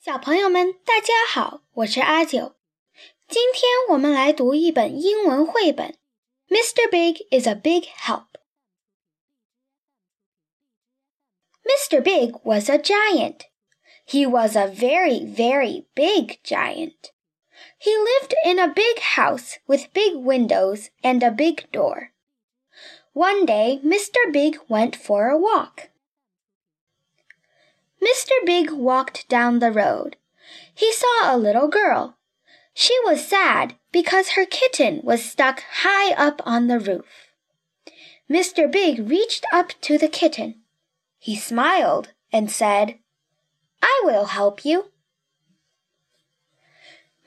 小朋友们，大家好，我是阿九。今天我们来读一本英文绘本，《Mr. Big is a Big Help》。Mr. Big was a giant. He was a very, very big giant. He lived in a big house with big windows and a big door. One day, Mr. Big went for a walk. Mr. Big walked down the road. He saw a little girl. She was sad because her kitten was stuck high up on the roof. Mr. Big reached up to the kitten. He smiled and said, I will help you.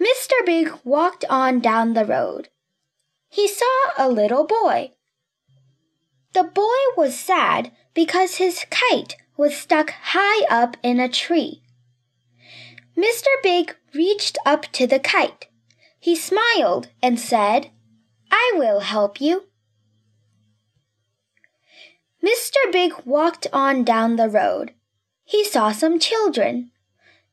Mr. Big walked on down the road. He saw a little boy. The boy was sad because his kite was stuck high up in a tree. Mr. Big reached up to the kite. He smiled and said, I will help you. Mr. Big walked on down the road. He saw some children.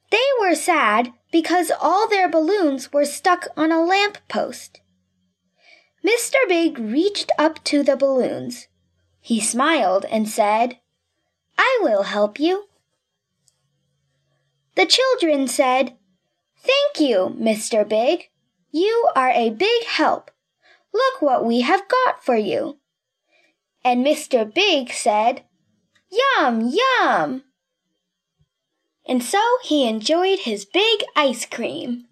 They were sad because all their balloons were stuck on a lamp post. Mr. Big reached up to the balloons. He smiled and said, I will help you. The children said, Thank you, Mr. Big. You are a big help. Look what we have got for you. And Mr. Big said, Yum, yum. And so he enjoyed his big ice cream.